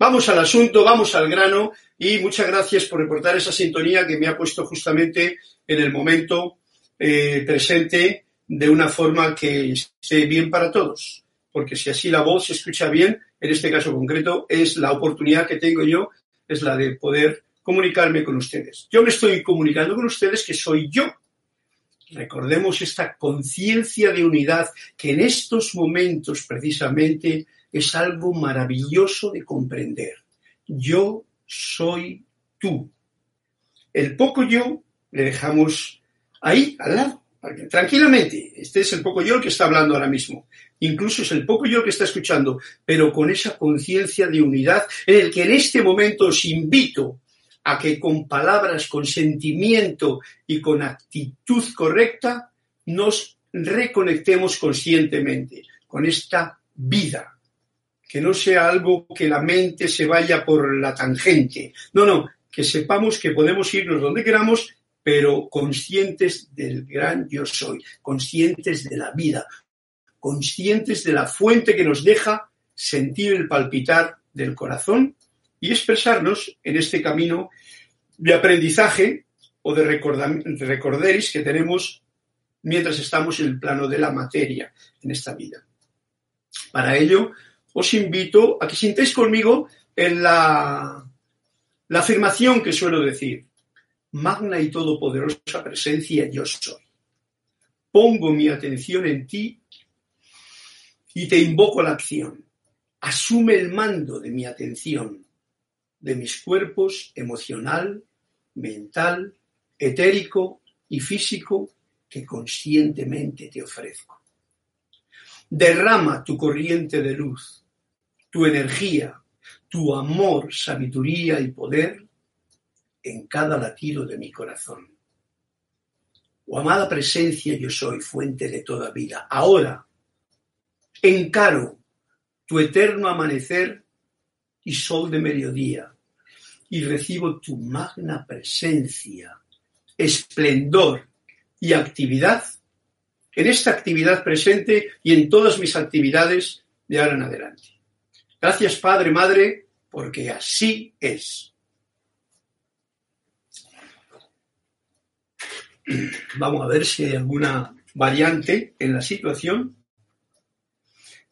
Vamos al asunto, vamos al grano y muchas gracias por reportar esa sintonía que me ha puesto justamente en el momento eh, presente de una forma que esté bien para todos. Porque si así la voz se escucha bien, en este caso concreto, es la oportunidad que tengo yo, es la de poder comunicarme con ustedes. Yo me estoy comunicando con ustedes que soy yo. Recordemos esta conciencia de unidad que en estos momentos precisamente es algo maravilloso de comprender. Yo soy tú. El poco yo le dejamos ahí, al lado, tranquilamente. Este es el poco yo el que está hablando ahora mismo. Incluso es el poco yo el que está escuchando, pero con esa conciencia de unidad en el que en este momento os invito a que con palabras, con sentimiento y con actitud correcta nos reconectemos conscientemente con esta vida. Que no sea algo que la mente se vaya por la tangente. No, no, que sepamos que podemos irnos donde queramos, pero conscientes del gran yo soy, conscientes de la vida, conscientes de la fuente que nos deja sentir el palpitar del corazón y expresarnos en este camino de aprendizaje o de recorderis que tenemos mientras estamos en el plano de la materia en esta vida. Para ello, os invito a que sintáis conmigo en la, la afirmación que suelo decir. Magna y todopoderosa presencia yo soy. Pongo mi atención en ti y te invoco a la acción. Asume el mando de mi atención de mis cuerpos emocional, mental, etérico y físico que conscientemente te ofrezco. Derrama tu corriente de luz, tu energía, tu amor, sabiduría y poder en cada latido de mi corazón. Oh amada presencia, yo soy fuente de toda vida. Ahora encaro tu eterno amanecer y sol de mediodía, y recibo tu magna presencia, esplendor y actividad en esta actividad presente y en todas mis actividades de ahora en adelante. Gracias Padre, Madre, porque así es. Vamos a ver si hay alguna variante en la situación.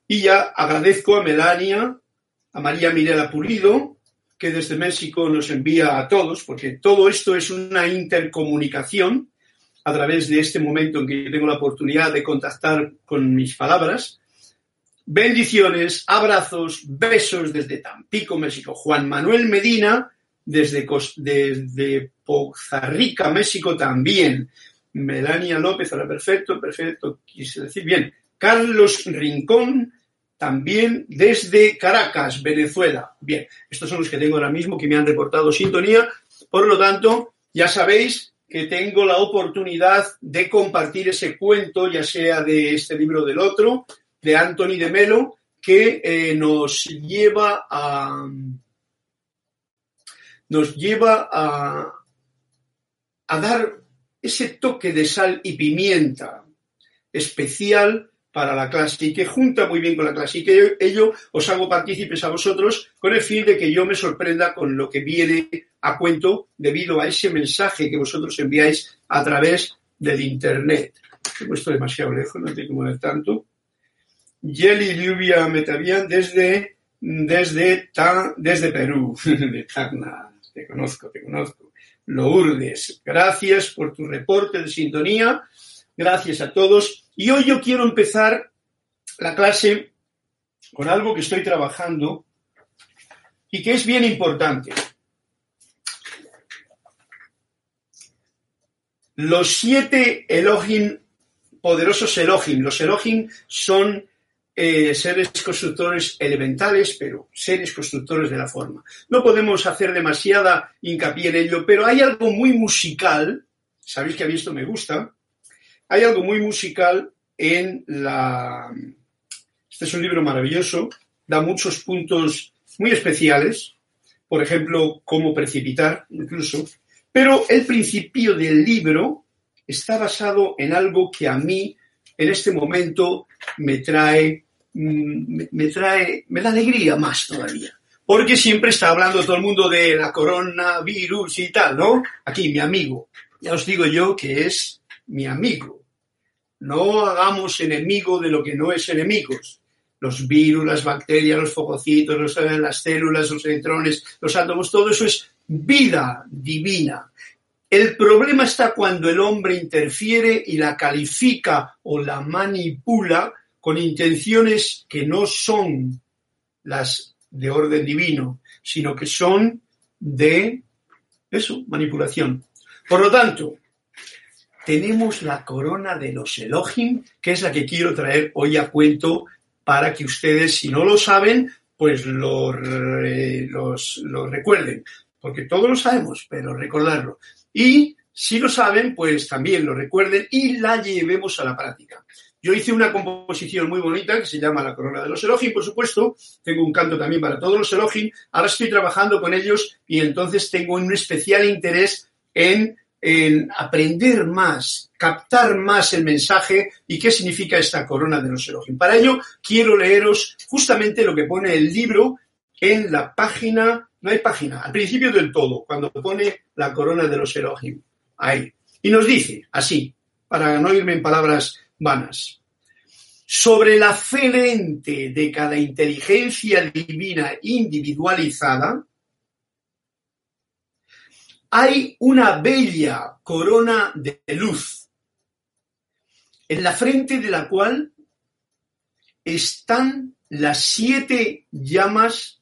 Y ya agradezco a Melania a María Mirela Pulido, que desde México nos envía a todos, porque todo esto es una intercomunicación a través de este momento en que tengo la oportunidad de contactar con mis palabras. Bendiciones, abrazos, besos desde Tampico, México. Juan Manuel Medina, desde, desde México también. Melania López, ahora perfecto, perfecto, quise decir bien. Carlos Rincón, también desde Caracas, Venezuela. Bien, estos son los que tengo ahora mismo que me han reportado sintonía. Por lo tanto, ya sabéis que tengo la oportunidad de compartir ese cuento, ya sea de este libro del otro, de Anthony de Melo, que eh, nos lleva a nos lleva a, a dar ese toque de sal y pimienta especial para la clase y que junta muy bien con la clase y que ello os hago partícipes a vosotros con el fin de que yo me sorprenda con lo que viene a cuento debido a ese mensaje que vosotros enviáis a través del Internet. He puesto demasiado lejos, no tengo que mover tanto. Yeli Lluvia Metavian desde, desde, desde Perú, de Tacna. Te conozco, te conozco. Lourdes, gracias por tu reporte de sintonía. Gracias a todos. Y hoy yo quiero empezar la clase con algo que estoy trabajando y que es bien importante. Los siete Elohim, poderosos Elohim, los Elohim son eh, seres constructores elementales, pero seres constructores de la forma. No podemos hacer demasiada hincapié en ello, pero hay algo muy musical, sabéis que a mí esto me gusta, hay algo muy musical en la... Este es un libro maravilloso, da muchos puntos muy especiales, por ejemplo, cómo precipitar incluso, pero el principio del libro está basado en algo que a mí en este momento me trae, mm, me trae, me da alegría más todavía, porque siempre está hablando todo el mundo de la coronavirus y tal, ¿no? Aquí, mi amigo. Ya os digo yo que es mi amigo. No hagamos enemigo de lo que no es enemigos. Los virus, las bacterias, los fococitos, eh, las células, los electrones, los átomos, todo eso es vida divina. El problema está cuando el hombre interfiere y la califica o la manipula con intenciones que no son las de orden divino, sino que son de eso, manipulación. Por lo tanto, tenemos la corona de los Elohim, que es la que quiero traer hoy a cuento para que ustedes, si no lo saben, pues lo, recuerden, porque todos lo sabemos, pero recordarlo. Y si lo saben, pues también lo recuerden y la llevemos a la práctica. Yo hice una composición muy bonita que se llama La Corona de los Elohim, por supuesto. Tengo un canto también para todos los Elohim. Ahora estoy trabajando con ellos y entonces tengo un especial interés en, en aprender más, captar más el mensaje y qué significa esta Corona de los Elohim. Para ello, quiero leeros justamente lo que pone el libro en la página, no hay página, al principio del todo, cuando pone la Corona de los Elohim. Ahí. Y nos dice así, para no irme en palabras vanas. Sobre la fe de cada inteligencia divina individualizada, hay una bella corona de luz, en la frente de la cual están las siete llamas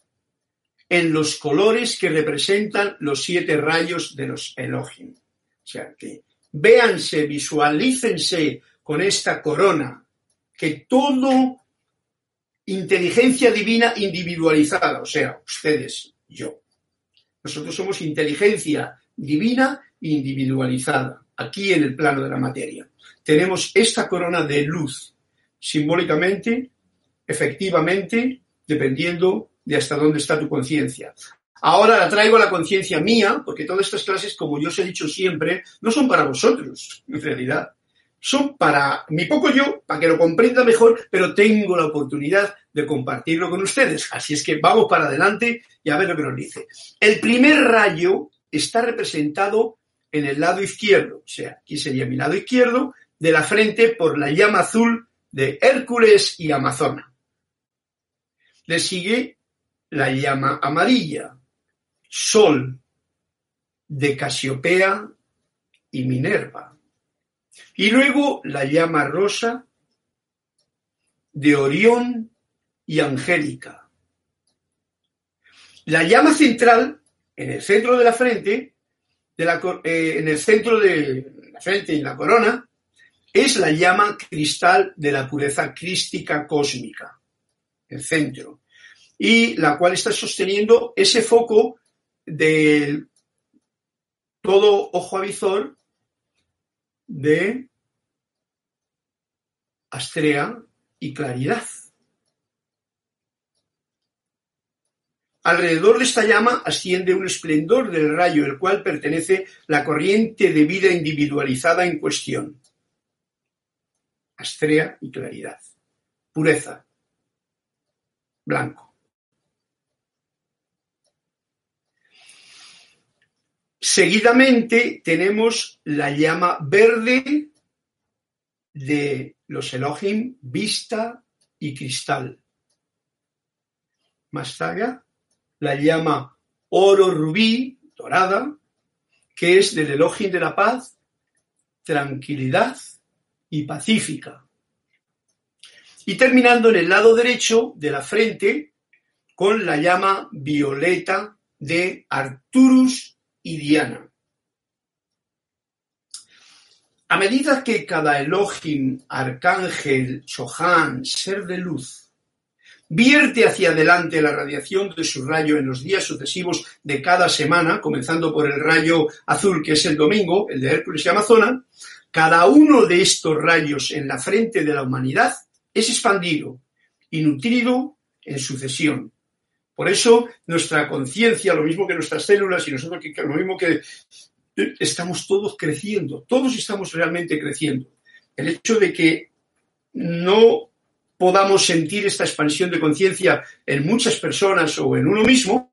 en los colores que representan los siete rayos de los Elohim. O sea que véanse, visualícense con esta corona, que todo inteligencia divina individualizada, o sea, ustedes, yo. Nosotros somos inteligencia divina individualizada, aquí en el plano de la materia. Tenemos esta corona de luz, simbólicamente, efectivamente, dependiendo de hasta dónde está tu conciencia. Ahora la traigo a la conciencia mía, porque todas estas clases, como yo os he dicho siempre, no son para vosotros, en realidad son para mi poco yo, para que lo comprenda mejor, pero tengo la oportunidad de compartirlo con ustedes. Así es que vamos para adelante y a ver lo que nos dice. El primer rayo está representado en el lado izquierdo, o sea, aquí sería mi lado izquierdo, de la frente por la llama azul de Hércules y Amazona. Le sigue la llama amarilla, Sol, de Casiopea y Minerva. Y luego la llama rosa de Orión y Angélica. La llama central, en el centro de la frente, eh, en el centro de la frente y la corona, es la llama cristal de la pureza crística cósmica, el centro, y la cual está sosteniendo ese foco del todo ojo avizor de Astrea y Claridad. Alrededor de esta llama asciende un esplendor del rayo, el cual pertenece la corriente de vida individualizada en cuestión. Astrea y claridad. Pureza. Blanco. Seguidamente tenemos la llama verde de los Elohim, vista y cristal. Más allá, la llama oro rubí, dorada, que es del Elohim de la paz, tranquilidad y pacífica. Y terminando en el lado derecho de la frente con la llama violeta de Arturus y Diana. A medida que cada Elohim, arcángel, Chohan, ser de luz, vierte hacia adelante la radiación de su rayo en los días sucesivos de cada semana, comenzando por el rayo azul que es el domingo, el de Hércules y Amazona, cada uno de estos rayos en la frente de la humanidad es expandido y nutrido en sucesión, por eso nuestra conciencia, lo mismo que nuestras células y nosotros, lo mismo que estamos todos creciendo, todos estamos realmente creciendo. El hecho de que no podamos sentir esta expansión de conciencia en muchas personas o en uno mismo,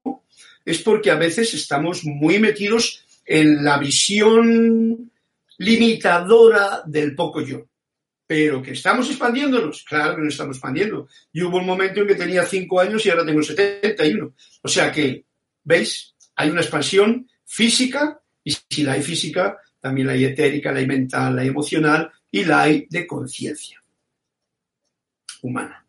es porque a veces estamos muy metidos en la visión limitadora del poco yo. Pero que estamos expandiéndonos, claro que nos estamos expandiendo. Y hubo un momento en que tenía cinco años y ahora tengo 71. O sea que, ¿veis? Hay una expansión física y si la hay física, también la hay etérica, la hay mental, la hay emocional y la hay de conciencia humana.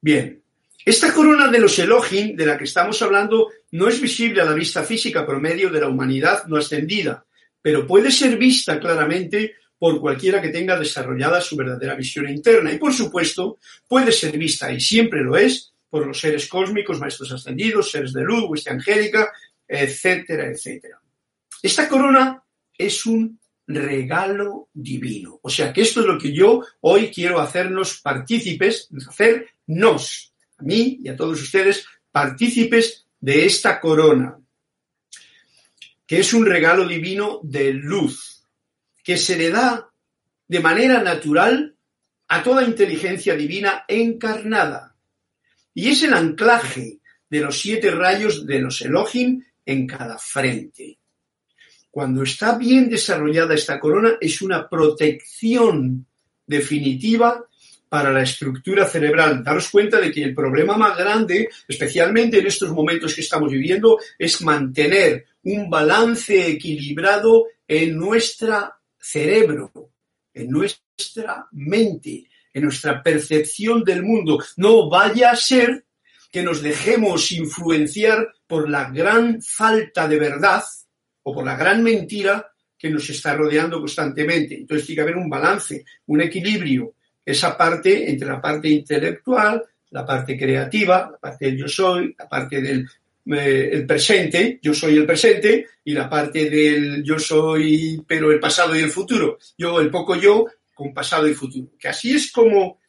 Bien, esta corona de los Elohim de la que estamos hablando no es visible a la vista física por medio de la humanidad no ascendida, pero puede ser vista claramente por cualquiera que tenga desarrollada su verdadera visión interna. Y por supuesto, puede ser vista, y siempre lo es, por los seres cósmicos, maestros ascendidos, seres de luz, hueste angélica, etcétera, etcétera. Esta corona es un regalo divino. O sea que esto es lo que yo hoy quiero hacernos partícipes, hacernos, a mí y a todos ustedes, partícipes de esta corona, que es un regalo divino de luz, que se le da de manera natural a toda inteligencia divina encarnada. Y es el anclaje de los siete rayos de los Elohim en cada frente. Cuando está bien desarrollada esta corona, es una protección definitiva para la estructura cerebral. Daros cuenta de que el problema más grande, especialmente en estos momentos que estamos viviendo, es mantener un balance equilibrado en nuestro cerebro, en nuestra mente, en nuestra percepción del mundo. No vaya a ser que nos dejemos influenciar por la gran falta de verdad o por la gran mentira que nos está rodeando constantemente. Entonces tiene que haber un balance, un equilibrio, esa parte entre la parte intelectual, la parte creativa, la parte del yo soy, la parte del eh, el presente, yo soy el presente, y la parte del yo soy, pero el pasado y el futuro. Yo, el poco yo, con pasado y futuro. Que así es como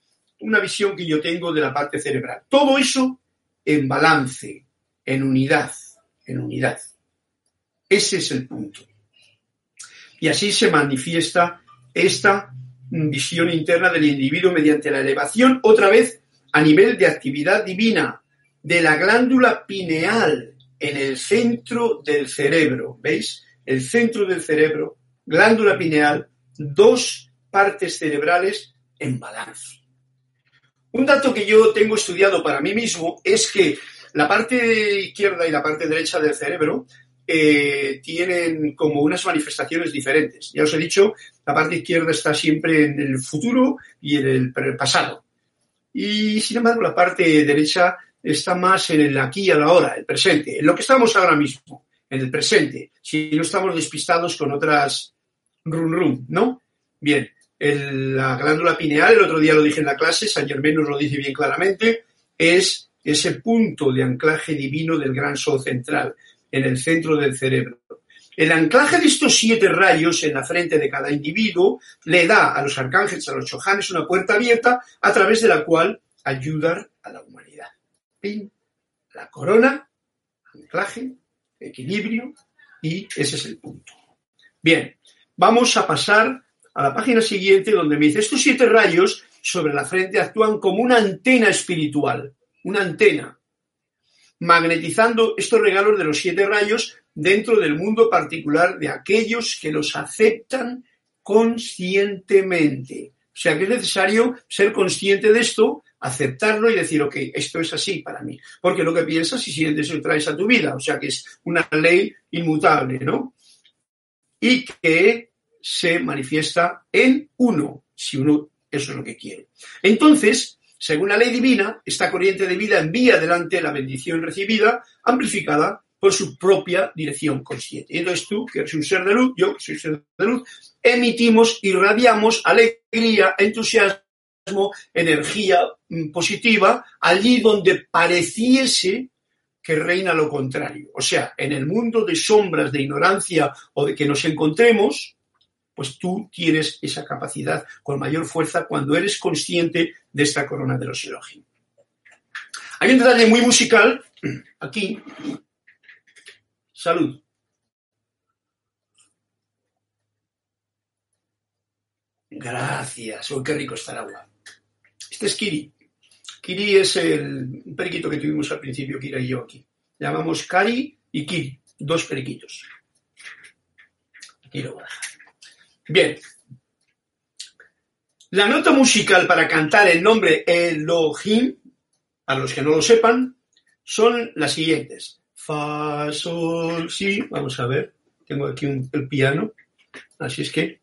una visión que yo tengo de la parte cerebral. Todo eso en balance, en unidad, en unidad. Ese es el punto. Y así se manifiesta esta visión interna del individuo mediante la elevación, otra vez, a nivel de actividad divina, de la glándula pineal en el centro del cerebro. ¿Veis? El centro del cerebro, glándula pineal, dos partes cerebrales en balance. Un dato que yo tengo estudiado para mí mismo es que la parte izquierda y la parte derecha del cerebro eh, tienen como unas manifestaciones diferentes. Ya os he dicho, la parte izquierda está siempre en el futuro y en el pasado. Y sin embargo, la parte derecha está más en el aquí y a la hora, el presente, en lo que estamos ahora mismo, en el presente, si no estamos despistados con otras rum rum, ¿no? Bien, la glándula pineal, el otro día lo dije en la clase, San Germán nos lo dice bien claramente, es ese punto de anclaje divino del gran sol central en el centro del cerebro. El anclaje de estos siete rayos en la frente de cada individuo le da a los arcángeles, a los chojanes, una puerta abierta a través de la cual ayudar a la humanidad. Pin, la corona, anclaje, equilibrio y ese es el punto. Bien, vamos a pasar a la página siguiente donde me dice, estos siete rayos sobre la frente actúan como una antena espiritual, una antena magnetizando estos regalos de los siete rayos dentro del mundo particular de aquellos que los aceptan conscientemente. O sea que es necesario ser consciente de esto, aceptarlo y decir, ok, esto es así para mí. Porque lo que piensas y sientes lo traes a tu vida. O sea que es una ley inmutable, ¿no? Y que se manifiesta en uno, si uno eso es lo que quiere. Entonces, según la ley divina, esta corriente de vida envía adelante la bendición recibida, amplificada por su propia dirección consciente. Entonces tú, que eres un ser de luz, yo que soy un ser de luz, emitimos, irradiamos alegría, entusiasmo, energía mm, positiva, allí donde pareciese que reina lo contrario. O sea, en el mundo de sombras, de ignorancia o de que nos encontremos, pues tú tienes esa capacidad con mayor fuerza cuando eres consciente de esta corona de los Elohim. Hay un detalle muy musical aquí. Salud. Gracias. Oh, qué rico está el. Este es Kiri. Kiri es el periquito que tuvimos al principio, Kira y yo aquí. Llamamos Kari y Kiri, dos periquitos. Aquí lo voy a dejar. Bien. La nota musical para cantar el nombre Elohim, a los que no lo sepan, son las siguientes. Fa, sol, si. Vamos a ver. Tengo aquí el piano. Así es que.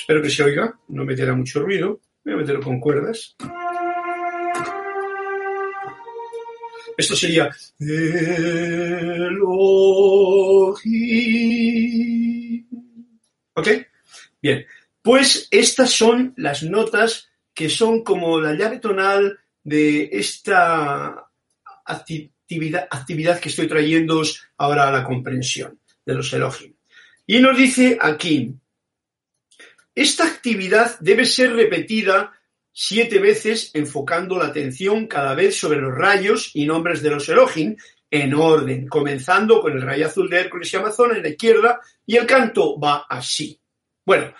Espero que se oiga. No meterá mucho ruido. Voy a meterlo con cuerdas. Esto sería ¿Ok? Bien. Pues estas son las notas que son como la llave tonal de esta actividad, que estoy trayendo ahora a la comprensión de los elogios. Y nos dice aquí, esta actividad debe ser repetida siete veces enfocando la atención cada vez sobre los rayos y nombres de los Elohim en orden, comenzando con el rayo azul de Hércules y Amazon en la izquierda y el canto va así. Bueno,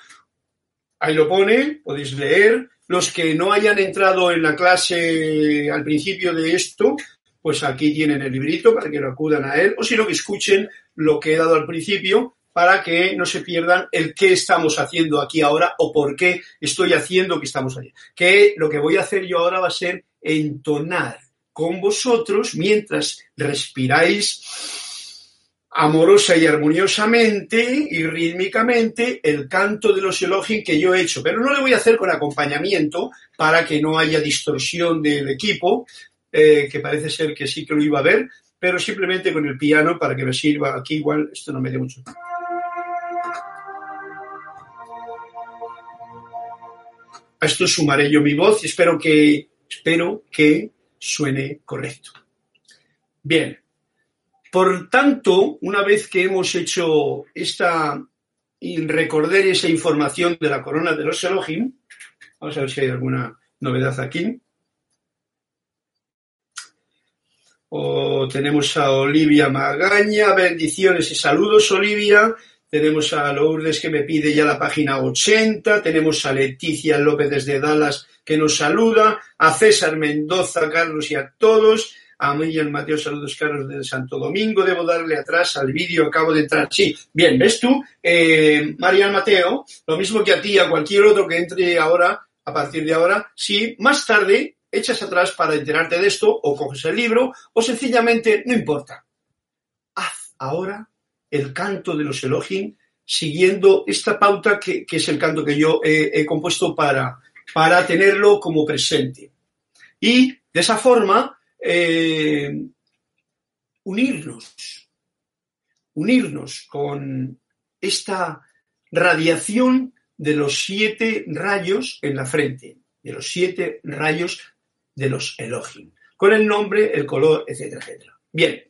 ahí lo pone, podéis leer. Los que no hayan entrado en la clase al principio de esto, pues aquí tienen el librito para que lo acudan a él, o si no, que escuchen lo que he dado al principio para que no se pierdan el qué estamos haciendo aquí ahora o por qué estoy haciendo que estamos allí. Que lo que voy a hacer yo ahora va a ser entonar con vosotros mientras respiráis amorosa y armoniosamente y rítmicamente el canto de los elogios que yo he hecho, pero no le voy a hacer con acompañamiento para que no haya distorsión del equipo, eh, que parece ser que sí que lo iba a ver, pero simplemente con el piano para que me sirva aquí igual, esto no me dé mucho. A esto sumaré yo mi voz y espero que, espero que suene correcto. Bien. Por tanto, una vez que hemos hecho esta y recordar esa información de la corona de los Elohim, vamos a ver si hay alguna novedad aquí. O tenemos a Olivia Magaña, bendiciones y saludos, Olivia. Tenemos a Lourdes que me pide ya la página 80. Tenemos a Leticia López desde Dallas que nos saluda. A César Mendoza, Carlos y a todos. A Miguel Mateo, saludos Carlos de Santo Domingo. Debo darle atrás al vídeo, acabo de entrar. Sí, bien, ¿ves tú? Eh, Marian Mateo, lo mismo que a ti, a cualquier otro que entre ahora, a partir de ahora, si más tarde echas atrás para enterarte de esto, o coges el libro, o sencillamente, no importa. Haz ahora el canto de los Elohim siguiendo esta pauta que, es el canto que yo he, compuesto para, para tenerlo como presente. Y de esa forma, eh, unirnos, unirnos con esta radiación de los siete rayos en la frente, de los siete rayos de los Elohim, con el nombre, el color, etcétera, etcétera. Bien,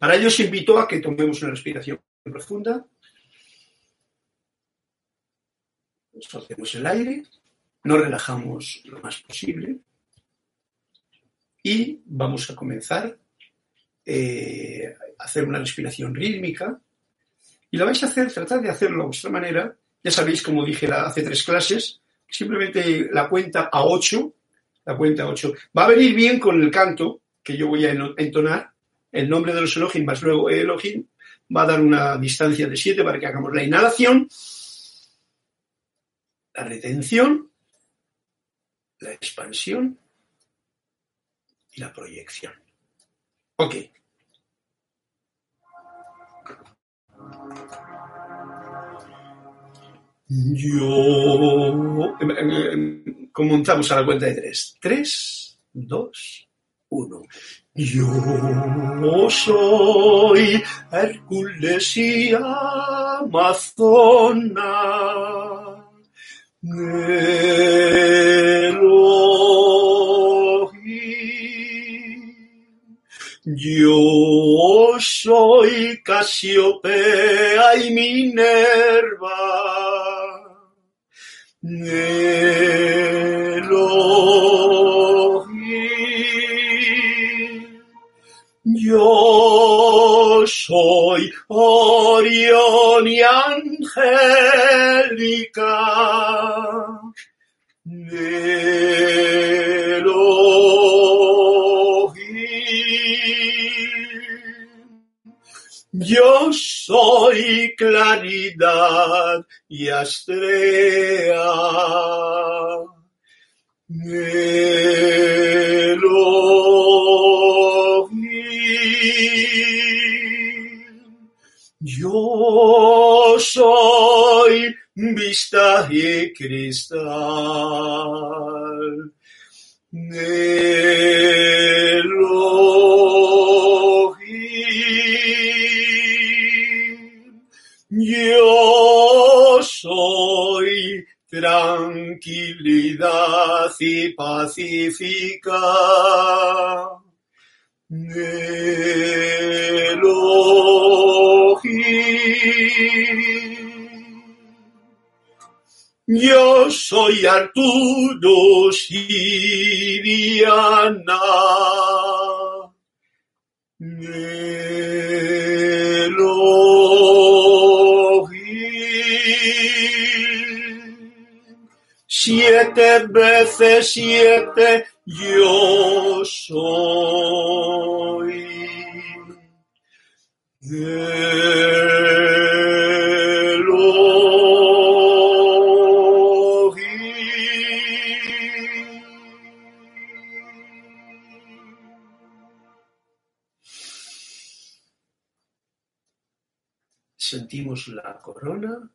para ello os invito a que tomemos una respiración profunda. Soltemos el aire, nos relajamos lo más posible y vamos a comenzar eh, a hacer una respiración rítmica. Y la vais a hacer, tratad de hacerlo a vuestra manera. Ya sabéis, como dije hace tres clases, simplemente la cuenta a ocho, la cuenta a ocho. Va a venir bien con el canto que yo voy a entonar el nombre de los Elohim más luego Elohim va a dar una distancia de 7 para que hagamos la inhalación, la retención, la expansión y la proyección. Ok. Yo. Em, em, em, comenzamos a la cuenta de tres. Tres, dos, uno. Yo soy Hércules y Amazona. Yo soy Casiopea y Minerva. Yo soy Orión y Angélica. Yo soy claridad y estrella. Yo soy vista y cristal. Yo soy tranquilidad y pacífica. Yo soy Arturo Siriana. Siete veces siete yo soy. Sentimos la corona.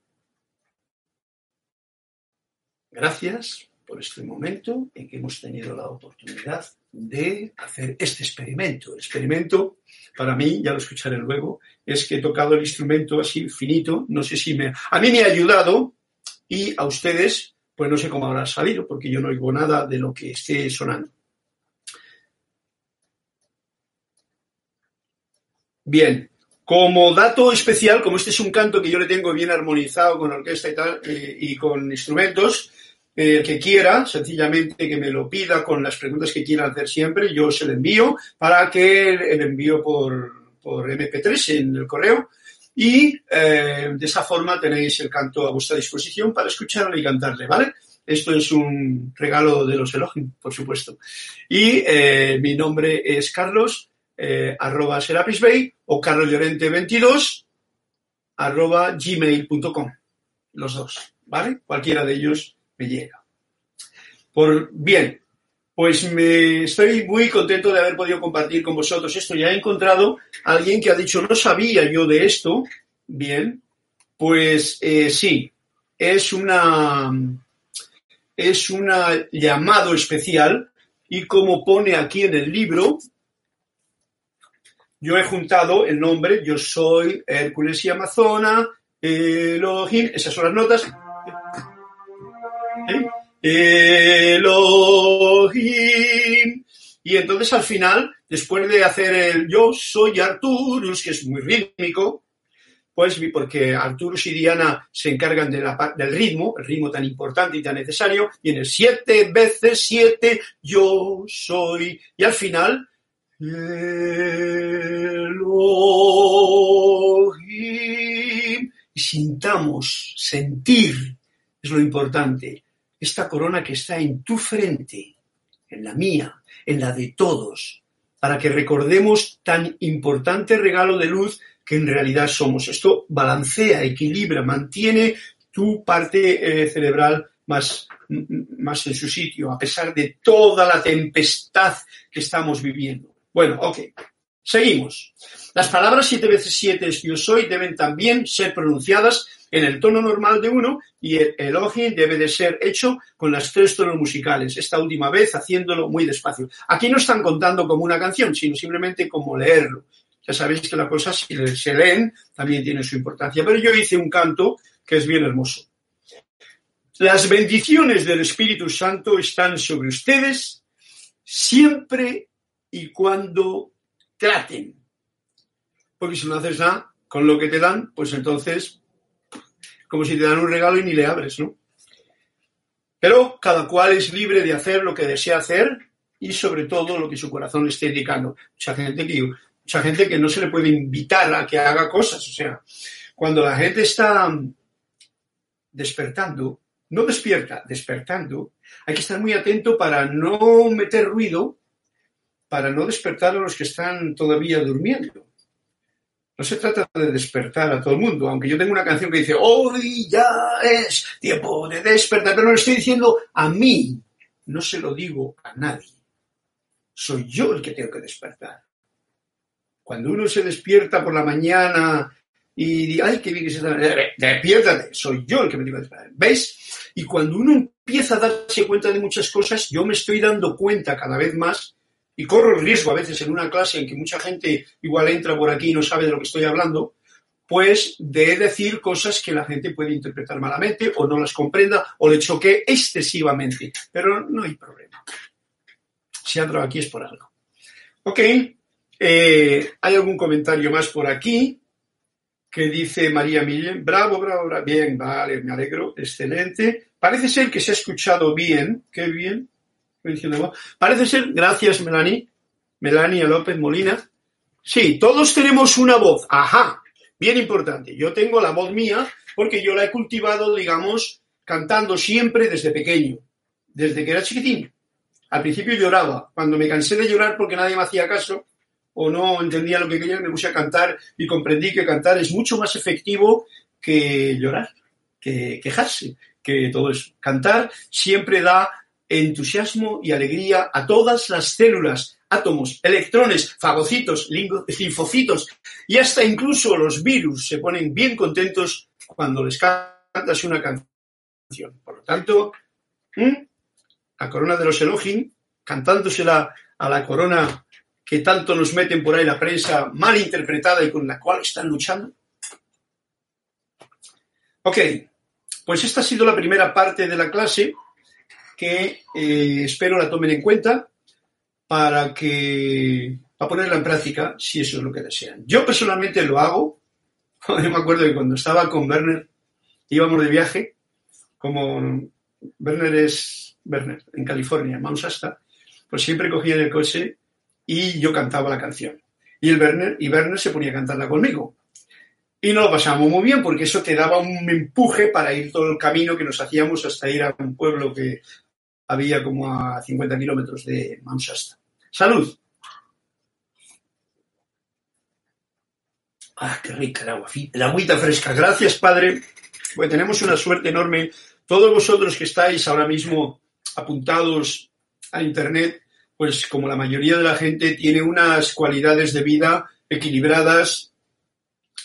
Gracias por este momento en que hemos tenido la oportunidad de hacer este experimento. El experimento, para mí, ya lo escucharé luego, es que he tocado el instrumento así finito, no sé si me... A mí me ha ayudado y a ustedes, pues no sé cómo habrá salido, porque yo no oigo nada de lo que esté sonando. Bien, como dato especial, como este es un canto que yo le tengo bien armonizado con orquesta y tal, eh, y con instrumentos, el que quiera, sencillamente que me lo pida con las preguntas que quiera hacer siempre, yo se lo envío para que el envío por, por MP3 en el correo y eh, de esa forma tenéis el canto a vuestra disposición para escucharlo y cantarle, ¿vale? Esto es un regalo de los elogios, por supuesto. Y eh, mi nombre es Carlos, eh, arroba Serapis Bay o carloslorente22 arroba gmail.com. Los dos, ¿vale? Cualquiera de ellos me llega. Por bien, pues me estoy muy contento de haber podido compartir con vosotros esto. Ya he encontrado a alguien que ha dicho, no sabía yo de esto. Bien, pues eh, sí, es una es un llamado especial y como pone aquí en el libro, yo he juntado el nombre, yo soy Hércules y Amazona, Elohim, esas son las notas, Elohim. Y entonces al final, después de hacer el yo soy Arturus, que es muy rítmico, pues porque Arturus y Diana se encargan de la, del ritmo, el ritmo tan importante y tan necesario, y en el siete veces siete yo soy, y al final, Elohim, y sintamos, sentir, es lo importante, esta corona que está en tu frente, en la mía, en la de todos, para que recordemos tan importante regalo de luz que en realidad somos. Esto balancea, equilibra, mantiene tu parte eh, cerebral más, más en su sitio, a pesar de toda la tempestad que estamos viviendo. Bueno, ok. Seguimos. Las palabras siete veces siete es yo soy deben también ser pronunciadas en el tono normal de uno y el Elohim debe de ser hecho con las tres tonos musicales, esta última vez haciéndolo muy despacio. Aquí no están contando como una canción, sino simplemente como leerlo. Ya sabéis que la cosa, si se leen, también tiene su importancia. Pero yo hice un canto que es bien hermoso. Las bendiciones del Espíritu Santo están sobre ustedes siempre y cuando traten. Porque si no haces nada con lo que te dan, pues entonces, como si te dan un regalo y ni le abres, ¿no? Pero cada cual es libre de hacer lo que desea hacer y sobre todo lo que su corazón le esté indicando. Mucha gente que Mucha gente que no se le puede invitar a que haga cosas. O sea, cuando la gente está despertando, no despierta, despertando, hay que estar muy atento para no meter ruido, para no despertar a los que están todavía durmiendo. No se trata de despertar a todo el mundo, aunque yo tengo una canción que dice, hoy ya es tiempo de despertar, pero no lo estoy diciendo a mí, no se lo digo a nadie. Soy yo el que tengo que despertar. Cuando uno se despierta por la mañana y dice, ay, qué bien que se está, despiértate, soy yo el que me tengo que despertar. ¿Veis? Y cuando uno empieza a darse cuenta de muchas cosas, yo me estoy dando cuenta cada vez más y corro el riesgo a veces en una clase en que mucha gente igual entra por aquí y no sabe de lo que estoy hablando, pues de decir cosas que la gente puede interpretar malamente o no las comprenda o le choque excesivamente. Pero no hay problema. Si entro aquí es por algo. Ok, eh, ¿hay algún comentario más por aquí? Que dice María Millen, bravo, bravo, bravo, bien, vale, me alegro, excelente. Parece ser que se ha escuchado bien, qué bien, Parece ser, gracias Melanie, Melania López Molina. Sí, todos tenemos una voz. Ajá, bien importante. Yo tengo la voz mía porque yo la he cultivado, digamos, cantando siempre desde pequeño, desde que era chiquitín. Al principio lloraba. Cuando me cansé de llorar porque nadie me hacía caso o no entendía lo que quería, me puse a cantar y comprendí que cantar es mucho más efectivo que llorar, que quejarse, que todo eso. Cantar siempre da entusiasmo y alegría a todas las células, átomos, electrones, fagocitos, linfocitos y hasta incluso los virus se ponen bien contentos cuando les cantas una canción. Por lo tanto, la corona de los Elohim, cantándosela a la corona que tanto nos meten por ahí la prensa mal interpretada y con la cual están luchando. Ok, pues esta ha sido la primera parte de la clase que eh, espero la tomen en cuenta para que a ponerla en práctica si eso es lo que desean. Yo personalmente lo hago. Yo me acuerdo que cuando estaba con Werner íbamos de viaje, como Werner es Werner en California, Mount Shasta, pues siempre cogía el coche y yo cantaba la canción. Y el Werner y Werner se ponía a cantarla conmigo. Y nos lo pasamos muy bien porque eso te daba un empuje para ir todo el camino que nos hacíamos hasta ir a un pueblo que había como a 50 kilómetros de Manchester. ¡Salud! ¡Ah, qué rica el agua! La agüita fresca. Gracias, Padre. Pues tenemos una suerte enorme. Todos vosotros que estáis ahora mismo apuntados a Internet, pues como la mayoría de la gente tiene unas cualidades de vida equilibradas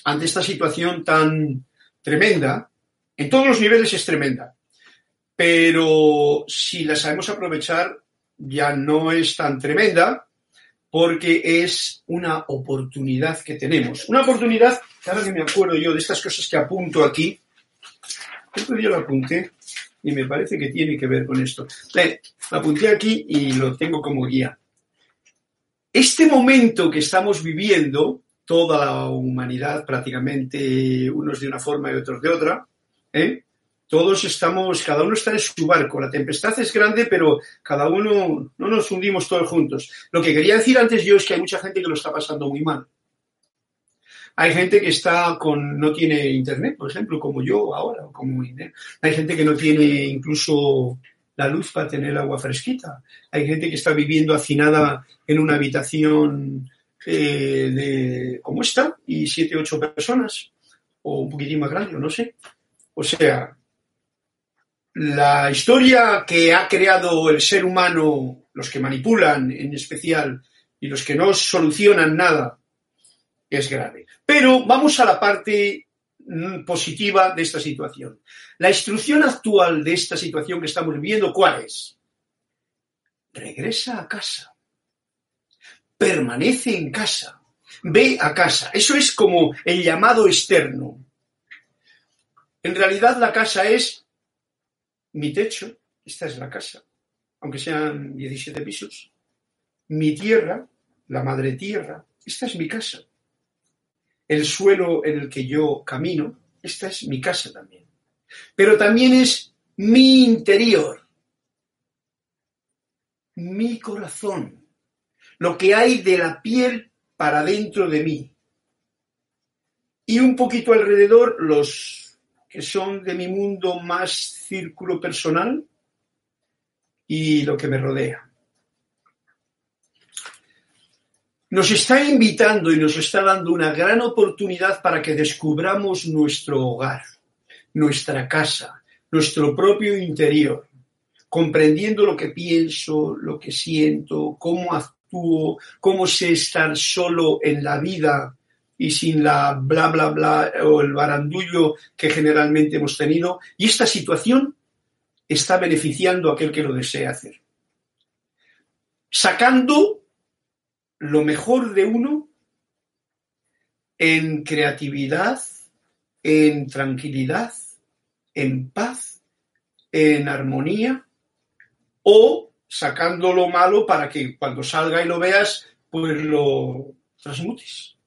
ante esta situación tan tremenda. En todos los niveles es tremenda pero si la sabemos aprovechar ya no es tan tremenda porque es una oportunidad que tenemos. Una oportunidad, claro que me acuerdo yo de estas cosas que apunto aquí, yo lo apunté y me parece que tiene que ver con esto. lo apunté aquí y lo tengo como guía. Este momento que estamos viviendo, toda la humanidad prácticamente, unos de una forma y otros de otra, ¿eh? Todos estamos, cada uno está en su barco. La tempestad es grande, pero cada uno no nos hundimos todos juntos. Lo que quería decir antes yo es que hay mucha gente que lo está pasando muy mal. Hay gente que está con, no tiene internet, por ejemplo, como yo ahora, como hay gente que no tiene incluso la luz para tener agua fresquita. Hay gente que está viviendo hacinada en una habitación eh, de como esta y siete, ocho personas, o un poquitín más grande, no sé. O sea, la historia que ha creado el ser humano, los que manipulan en especial y los que no solucionan nada, es grave. Pero vamos a la parte mm, positiva de esta situación. La instrucción actual de esta situación que estamos viviendo, ¿cuál es? Regresa a casa. Permanece en casa. Ve a casa. Eso es como el llamado externo. En realidad la casa es mi techo, esta es la casa, aunque sean 17 pisos. Mi tierra, la madre tierra, esta es mi casa. El suelo en el que yo camino, esta es mi casa también. Pero también es mi interior, mi corazón, lo que hay de la piel para dentro de mí. Y un poquito alrededor los que son de mi mundo más círculo personal y lo que me rodea. Nos está invitando y nos está dando una gran oportunidad para que descubramos nuestro hogar, nuestra casa, nuestro propio interior, comprendiendo lo que pienso, lo que siento, cómo actúo, cómo sé estar solo en la vida y sin la bla, bla, bla o el barandullo que generalmente hemos tenido. Y esta situación está beneficiando a aquel que lo desea hacer. Sacando lo mejor de uno en creatividad, en tranquilidad, en paz, en armonía, o sacando lo malo para que cuando salga y lo veas, pues lo transmutes.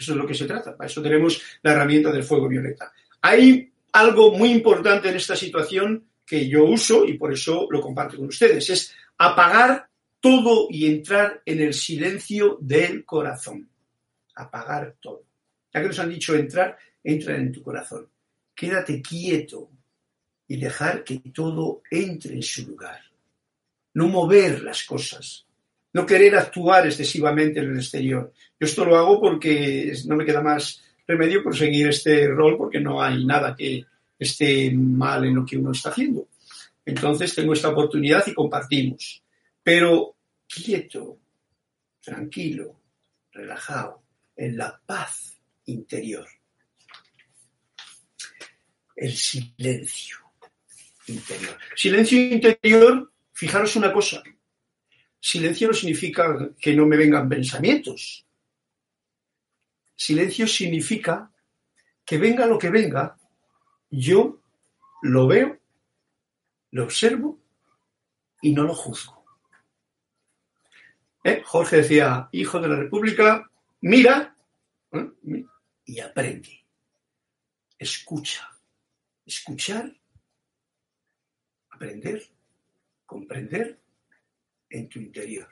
Eso es lo que se trata. Para eso tenemos la herramienta del fuego violeta. Hay algo muy importante en esta situación que yo uso y por eso lo comparto con ustedes. Es apagar todo y entrar en el silencio del corazón. Apagar todo. Ya que nos han dicho entrar, entra en tu corazón. Quédate quieto y dejar que todo entre en su lugar. No mover las cosas no querer actuar excesivamente en el exterior. Yo esto lo hago porque no me queda más remedio por seguir este rol porque no hay nada que esté mal en lo que uno está haciendo. Entonces tengo esta oportunidad y compartimos. Pero quieto, tranquilo, relajado, en la paz interior. El silencio interior. Silencio interior, fijaros una cosa, Silencio no significa que no me vengan pensamientos. Silencio significa que venga lo que venga, yo lo veo, lo observo y no lo juzgo. ¿Eh? Jorge decía, hijo de la República, mira ¿eh? y aprende. Escucha. Escuchar, aprender, comprender en tu interior.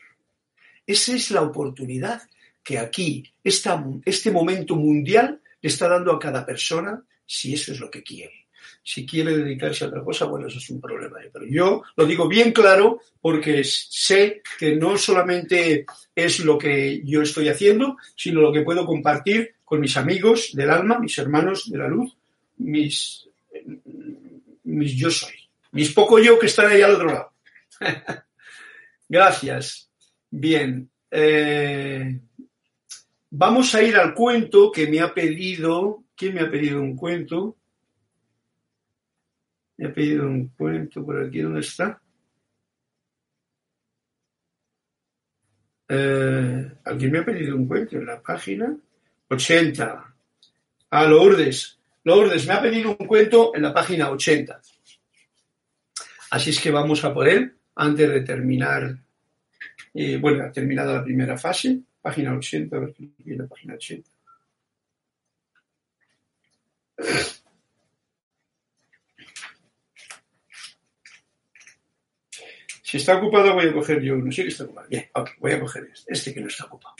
Esa es la oportunidad que aquí, este momento mundial, le está dando a cada persona si eso es lo que quiere. Si quiere dedicarse a otra cosa, bueno, eso es un problema. Pero yo lo digo bien claro porque sé que no solamente es lo que yo estoy haciendo, sino lo que puedo compartir con mis amigos del alma, mis hermanos de la luz, mis, mis yo soy, mis poco yo que están ahí al otro lado. Gracias. Bien. Eh, vamos a ir al cuento que me ha pedido. ¿Quién me ha pedido un cuento? Me ha pedido un cuento por aquí. ¿Dónde está? Eh, ¿Alguien me ha pedido un cuento en la página? 80. Ah, Lourdes. Lourdes me ha pedido un cuento en la página 80. Así es que vamos a por él antes de terminar, eh, bueno, ha terminado la primera fase, página 80, a ver qué la página 80. Si está ocupado voy a coger yo uno. Sí que está ocupado. Bien, ok, voy a coger este, este que no está ocupado.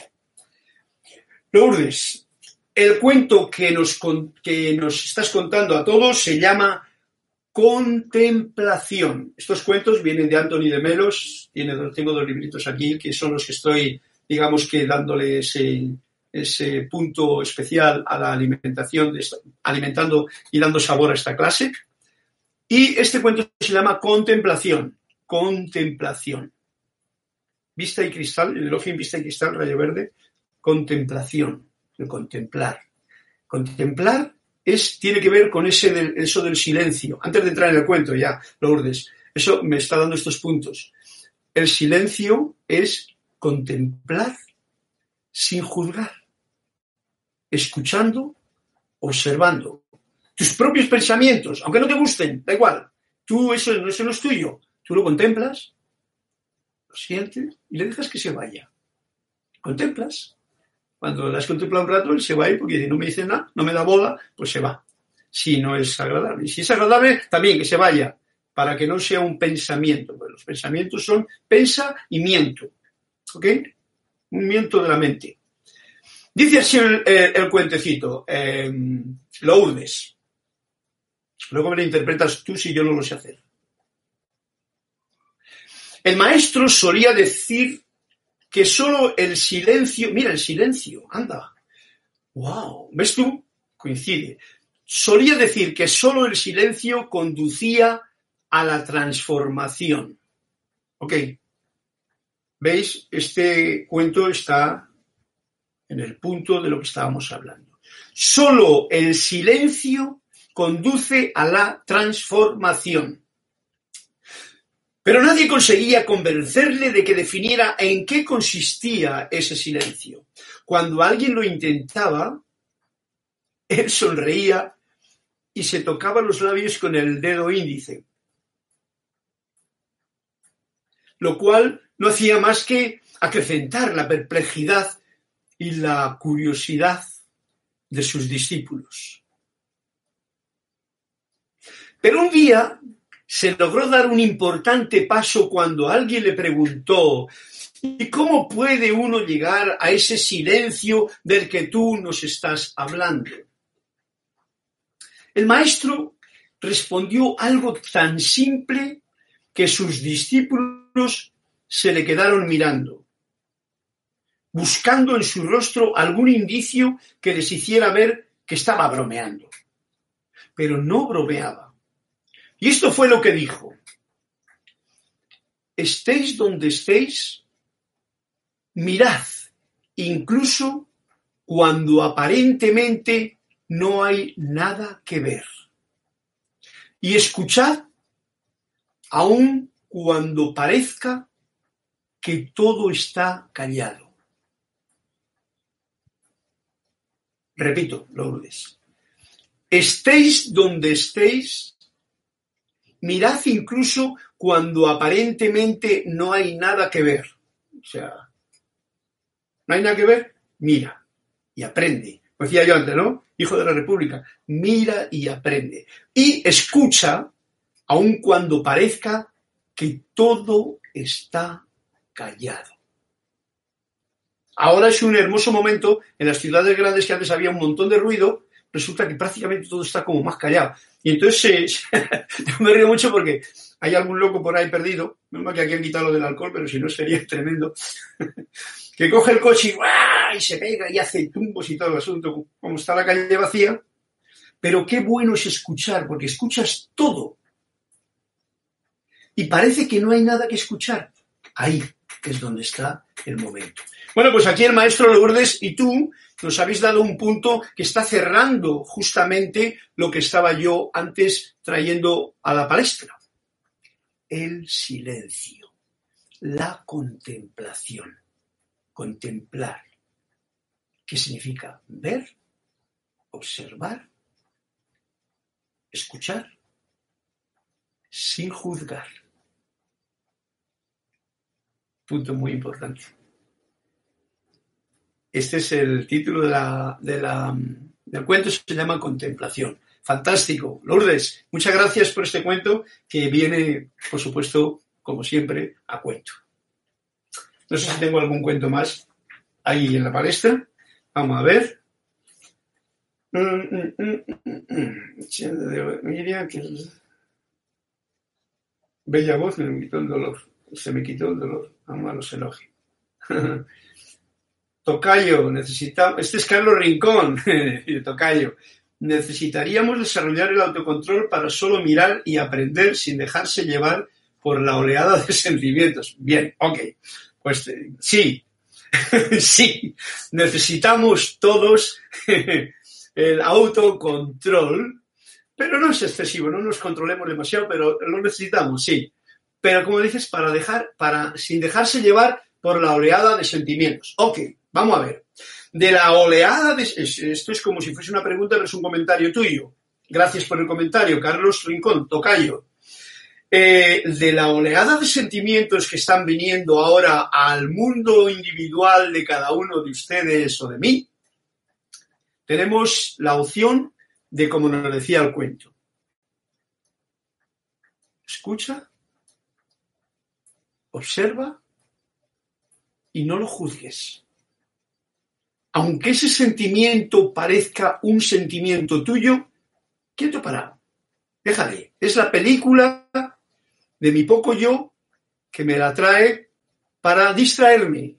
Lourdes, el cuento que nos estás contando a todos se llama contemplación. Estos cuentos vienen de Anthony de Melos, tiene, tengo dos libritos aquí que son los que estoy, digamos que dándole ese, punto especial a la alimentación, alimentando y dando sabor a esta clase. Y este cuento se llama Contemplación, contemplación. Vista y cristal, el elogio en vista y cristal, rayo verde, contemplación, el contemplar. Contemplar tiene que ver con ese eso del silencio. Antes de entrar en el cuento ya, Lourdes, eso me está dando estos puntos. El silencio es contemplar sin juzgar, escuchando, observando tus propios pensamientos, aunque no te gusten, da igual. Tú eso, eso no es tuyo. Tú lo contemplas, lo sientes y le dejas que se vaya. Contemplas, cuando las contempla un rato, él se va a porque no me dice nada, no me da bola, pues se va. Si no es agradable. Si es agradable, también que se vaya, para que no sea un pensamiento. Pues los pensamientos son pensa y miento. ¿Ok? Un miento de la mente. Dice así el, cuentecito, eh, Lourdes. Luego me lo interpretas tú si yo no lo sé hacer. El maestro solía decir que solo el silencio, mira el silencio, anda, wow, ¿ves tú? Coincide. Solía decir que solo el silencio conducía a la transformación. Ok. ¿Veis? Este cuento está en el punto de lo que estábamos hablando. Solo el silencio conduce a la transformación. Pero nadie conseguía convencerle de que definiera en qué consistía ese silencio. Cuando alguien lo intentaba, él sonreía y se tocaba los labios con el dedo índice, lo cual no hacía más que acrecentar la perplejidad y la curiosidad de sus discípulos. Pero un día se logró dar un importante paso cuando alguien le preguntó, ¿y cómo puede uno llegar a ese silencio del que tú nos estás hablando? El maestro respondió algo tan simple que sus discípulos se le quedaron mirando, buscando en su rostro algún indicio que les hiciera ver que estaba bromeando. Pero no bromeaba y esto fue lo que dijo. Estéis donde estéis, mirad, incluso cuando aparentemente no hay nada que ver. Y escuchad, aun cuando parezca que todo está callado. Repito, Lourdes. Estéis donde estéis, Mirad incluso cuando aparentemente no hay nada que ver. O sea, no hay nada que ver, mira y aprende. Pues decía yo antes, ¿no? Hijo de la República, mira y aprende. Y escucha, aun cuando parezca que todo está callado. Ahora es un hermoso momento en las ciudades grandes que antes había un montón de ruido, resulta que prácticamente todo está como más callado. Y entonces yo me río mucho porque hay algún loco por ahí perdido, no que aquí han quitado lo del alcohol, pero si no sería tremendo, que coge el coche y, y se pega y hace tumbos y todo el asunto, como está la calle vacía. Pero qué bueno es escuchar, porque escuchas todo. Y parece que no hay nada que escuchar. Ahí es donde está el momento. Bueno, pues aquí el maestro Lourdes y tú nos habéis dado un punto que está cerrando justamente lo que estaba yo antes trayendo a la palestra. El silencio, la contemplación, contemplar. ¿Qué significa? Ver, observar, escuchar, sin juzgar. Punto muy importante. Este es el título de la, del cuento, se llama Contemplación. Fantástico. Lourdes, muchas gracias por este cuento que viene, por supuesto, como siempre, a cuento. No sé si tengo algún cuento más ahí en la palestra. Vamos a ver. Bella voz me quitó el dolor. Se me quitó el dolor. Vamos a los elogios. Tocayo, necesitamos, este es Carlos Rincón, Tocayo, necesitaríamos desarrollar el autocontrol para solo mirar y aprender sin dejarse llevar por la oleada de sentimientos. Bien, ok, pues eh, sí, sí, necesitamos todos el autocontrol, pero no es excesivo, no nos controlemos demasiado, pero lo necesitamos, sí. Pero como dices, para dejar, para, sin dejarse llevar por la oleada de sentimientos. Ok, Vamos a ver. De la oleada de... Esto es como si fuese una pregunta, pero es un comentario tuyo. Gracias por el comentario, Carlos Rincón, Tocayo. Eh, de la oleada de sentimientos que están viniendo ahora al mundo individual de cada uno de ustedes o de mí, tenemos la opción de, como nos decía el cuento, escucha, observa y no lo juzgues. Aunque ese sentimiento parezca un sentimiento tuyo, quieto parado. Déjale. Es la película de mi poco yo que me la trae para distraerme.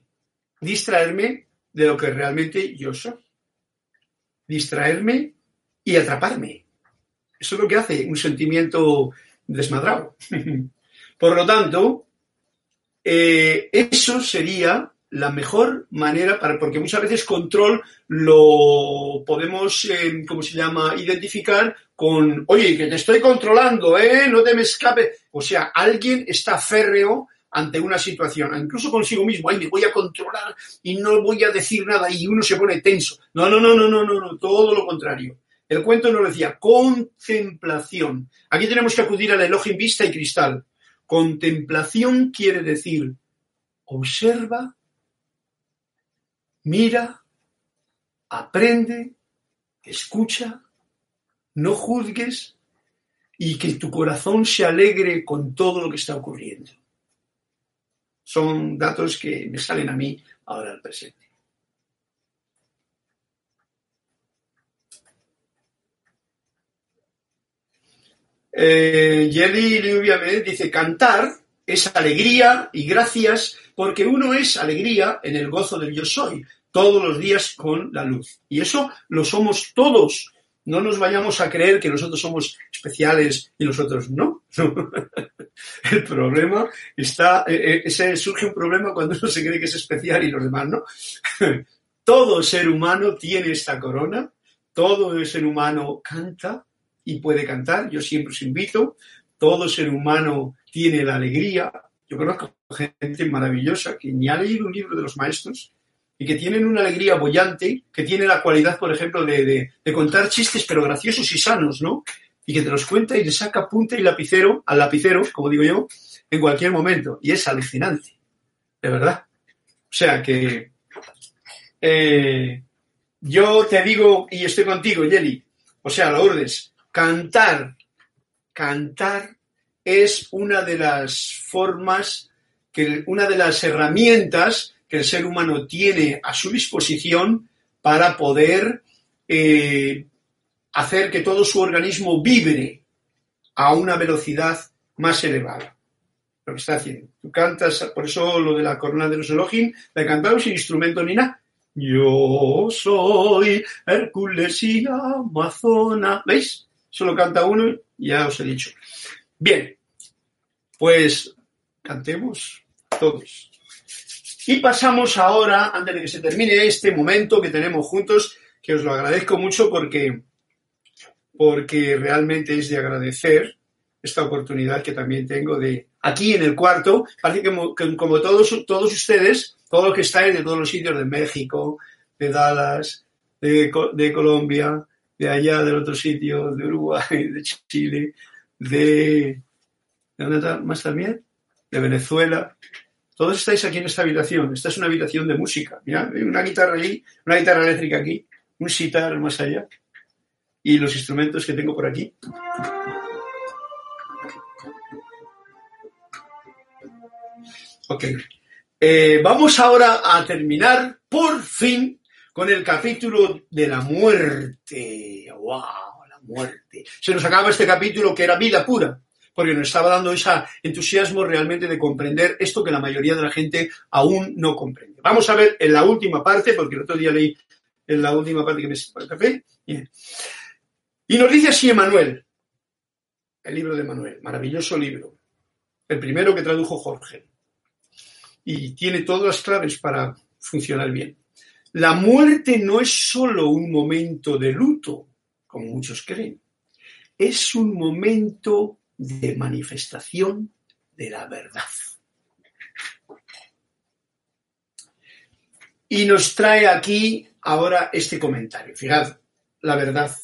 Distraerme de lo que realmente yo soy. Distraerme y atraparme. Eso es lo que hace un sentimiento desmadrado. Por lo tanto, eh, eso sería la mejor manera para, porque muchas veces control lo podemos, eh, ¿cómo se llama?, identificar con, oye, que te estoy controlando, ¿eh? No te me escape. O sea, alguien está férreo ante una situación, incluso consigo mismo, ay, me voy a controlar y no voy a decir nada y uno se pone tenso. No, no, no, no, no, no, no, todo lo contrario. El cuento nos decía contemplación. Aquí tenemos que acudir al elogio en vista y cristal. Contemplación quiere decir observa, mira, aprende, escucha, no juzgues y que tu corazón se alegre con todo lo que está ocurriendo. Son datos que me salen a mí ahora al presente. Eh, Jelly dice, cantar es alegría y gracias porque uno es alegría en el gozo del yo soy, todos los días con la luz. Y eso lo somos todos. No nos vayamos a creer que nosotros somos especiales y nosotros no. el problema está, eh, eh, surge un problema cuando uno se cree que es especial y los demás no. todo ser humano tiene esta corona, todo ser humano canta y puede cantar. Yo siempre os invito, todo ser humano tiene la alegría. Yo conozco gente maravillosa que ni ha leído un libro de los maestros y que tienen una alegría bollante, que tiene la cualidad, por ejemplo, de, contar chistes, pero graciosos y sanos, ¿no? Y que te los cuenta y le saca punta y lapicero al lapicero, como digo yo, en cualquier momento. Y es alucinante, de verdad. O sea que eh, yo te digo, y estoy contigo, Yeli, o sea, Lourdes, cantar, cantar es una de las formas, que, una de las herramientas que el ser humano tiene a su disposición para poder eh, hacer que todo su organismo vibre a una velocidad más elevada. Lo que está haciendo. Tú cantas, por eso lo de la corona de los Elohim, la cantamos sin instrumento ni nada. Yo soy Hércules y Amazona. ¿Veis? Solo canta uno y ya os he dicho. Bien, pues cantemos todos. Y pasamos ahora, antes de que se termine este momento que tenemos juntos, que os lo agradezco mucho porque, porque realmente es de agradecer esta oportunidad que también tengo de aquí en el cuarto, parece que como, todos, todos ustedes, todos los que estáis de todos los sitios de México, de Dallas, de, de Colombia, de allá del otro sitio, de Uruguay, de Chile, de... ¿De dónde más también? De Venezuela, todos estáis aquí en esta habitación. Esta es una habitación de música. Mira, una guitarra ahí, una guitarra eléctrica aquí, un sitar más allá. Y los instrumentos que tengo por aquí. Ok. Eh, vamos ahora a terminar, por fin, con el capítulo de la muerte. ¡Wow! La muerte. Se nos acaba este capítulo que era vida pura porque nos estaba dando ese entusiasmo realmente de comprender esto que la mayoría de la gente aún no comprende. Vamos a ver en la última parte, porque el otro día leí en la última parte que me el café. Y nos dice así Emanuel, el libro de Manuel, maravilloso libro, el primero que tradujo Jorge, y tiene todas las claves para funcionar bien. La muerte no es solo un momento de luto, como muchos creen, es un momento de manifestación de la verdad. Y nos trae aquí ahora este comentario. Fijad, la verdad.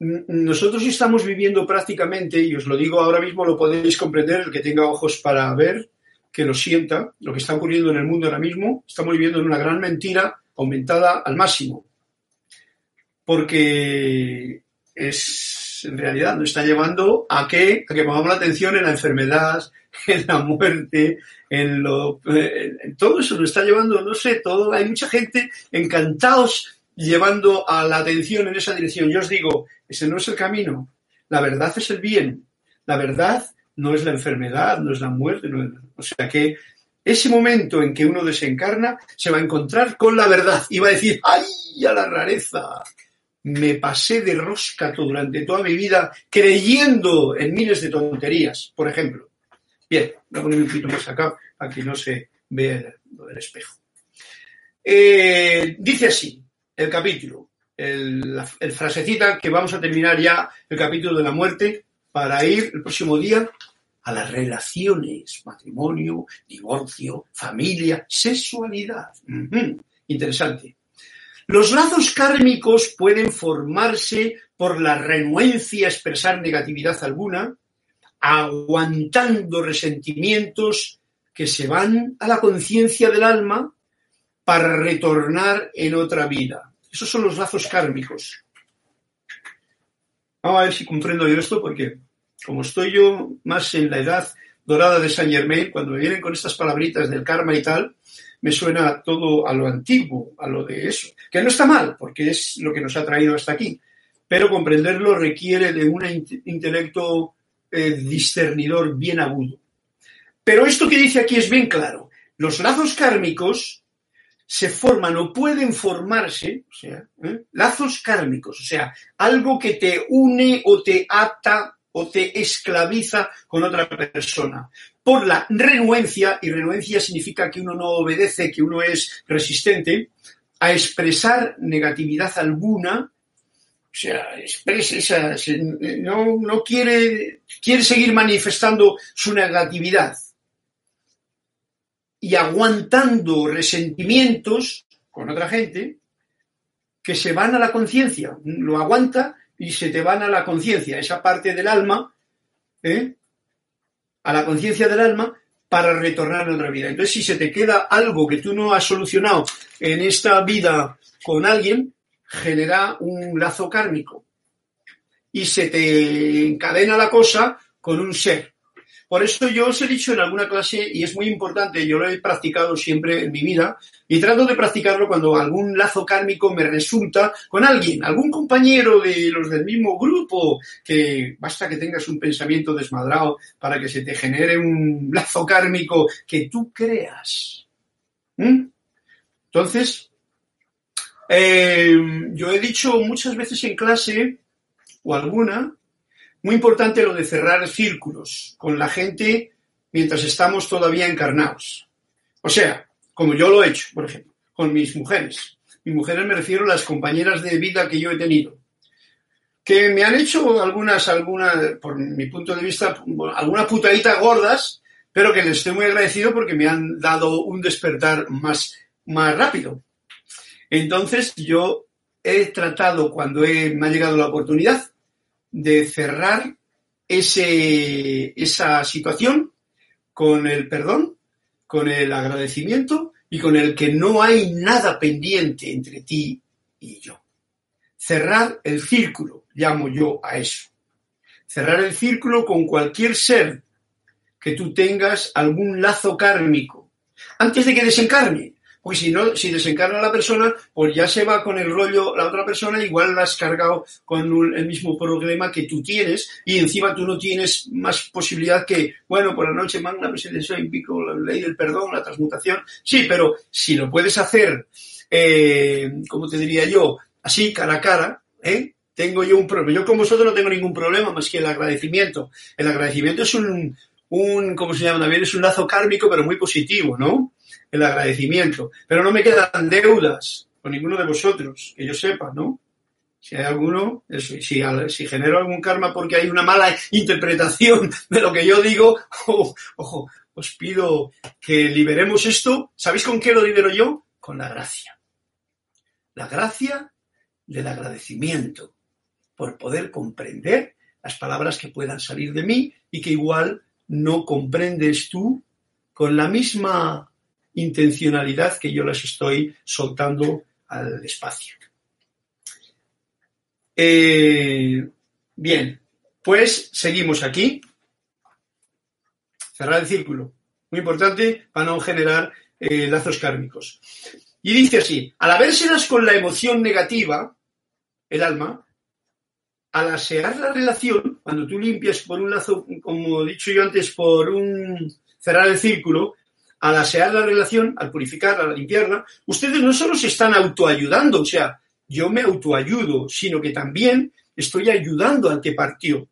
Nosotros estamos viviendo prácticamente, y os lo digo ahora mismo, lo podéis comprender, el que tenga ojos para ver, que lo sienta, lo que está ocurriendo en el mundo ahora mismo, estamos viviendo en una gran mentira aumentada al máximo. Porque es en realidad nos está llevando a que, a pongamos la atención en la enfermedad, en la muerte, en lo, en todo eso nos está llevando, no sé, todo, hay mucha gente encantados llevando a la atención en esa dirección. Yo os digo, ese no es el camino. La verdad es el bien. La verdad no es la enfermedad, no es la muerte. No es, o sea que ese momento en que uno desencarna se va a encontrar con la verdad y va a decir, ¡ay, a la rareza! Me pasé de rosca durante toda mi vida creyendo en miles de tonterías, por ejemplo. Bien, voy a poner un poquito más acá para que no se vea lo del espejo. Eh, dice así el capítulo, el, el frasecita que vamos a terminar ya el capítulo de la muerte para ir el próximo día a las relaciones, matrimonio, divorcio, familia, sexualidad. Interesante. Los lazos kármicos pueden formarse por la renuencia a expresar negatividad alguna, aguantando resentimientos que se van a la conciencia del alma para retornar en otra vida. Esos son los lazos kármicos. Vamos a ver si comprendo yo esto, porque como estoy yo más en la edad dorada de Saint Germain, cuando me vienen con estas palabritas del karma y tal, me suena todo a lo antiguo, a lo de eso. Que no está mal, porque es lo que nos ha traído hasta aquí. Pero comprenderlo requiere de un intelecto eh, discernidor bien agudo. Pero esto que dice aquí es bien claro. Los lazos kármicos se forman o pueden formarse, o sea, ¿eh? lazos kármicos, o sea, algo que te une o te ata o te esclaviza con otra persona. Por la renuencia, y renuencia significa que uno no obedece, que uno es resistente, a expresar negatividad alguna, o sea, expresa no, no quiere, quiere seguir manifestando su negatividad y aguantando resentimientos con otra gente que se van a la conciencia. Lo aguanta y se te van a la conciencia, esa parte del alma, ¿eh? a la conciencia del alma para retornar a otra vida. Entonces, si se te queda algo que tú no has solucionado en esta vida con alguien, genera un lazo kármico y se te encadena la cosa con un ser. Por eso yo os he dicho en alguna clase, y es muy importante, yo lo he practicado siempre en mi vida, y trato de practicarlo cuando algún lazo kármico me resulta con alguien, algún compañero de los del mismo grupo, que basta que tengas un pensamiento desmadrado para que se te genere un lazo kármico que tú creas. ¿Mm? Entonces, eh, yo he dicho muchas veces en clase, o alguna, muy importante lo de cerrar círculos con la gente mientras estamos todavía encarnados. O sea, como yo lo he hecho, por ejemplo, con mis mujeres. Mis mujeres me refiero a las compañeras de vida que yo he tenido. Que me han hecho algunas, algunas, por mi punto de vista, algunas putaditas gordas, pero que les estoy muy agradecido porque me han dado un despertar más, más rápido. Entonces yo he tratado, cuando me ha llegado la oportunidad, de cerrar ese, esa situación con el perdón, con el agradecimiento y con el que no hay nada pendiente entre ti y yo. Cerrar el círculo, llamo yo a eso. Cerrar el círculo con cualquier ser que tú tengas algún lazo kármico antes de que desencarne. Porque si no, si desencarna la persona, pues ya se va con el rollo la otra persona, igual la has cargado con un- el mismo problema que tú tienes, y encima tú no tienes más posibilidad que, bueno, por la noche magna presencia pico, la ley del perdón, la transmutación. Sí, pero si lo puedes hacer, eh, como te diría yo, así, cara a cara, ¿eh? Tengo yo un problema. Yo con vosotros no tengo ningún problema más que el agradecimiento. El agradecimiento es un, un, ¿cómo se llama también? Es un lazo kármico, pero muy positivo, ¿no? El agradecimiento. Pero no me quedan deudas con ninguno de vosotros, que yo sepa, ¿no? Si hay alguno, si, genero algún karma porque hay una mala interpretación de lo que yo digo, ojo, ojo, os pido que liberemos esto. ¿Sabéis con qué lo libero yo? Con la gracia. La gracia del agradecimiento por poder comprender las palabras que puedan salir de mí y que igual no comprendes tú con la misma intencionalidad que yo las estoy soltando al espacio. Eh, Bien, pues seguimos aquí. Cerrar el círculo. Muy importante para no generar eh, lazos kármicos. Y dice así, al habérselas con la emoción negativa, el alma, al asear la relación, cuando tú limpias por un lazo, como he dicho yo antes, por un cerrar el círculo, al asear la relación, al purificarla, al limpiarla, ustedes no solo se están autoayudando, o sea, yo me autoayudo, sino que también estoy ayudando al que partió.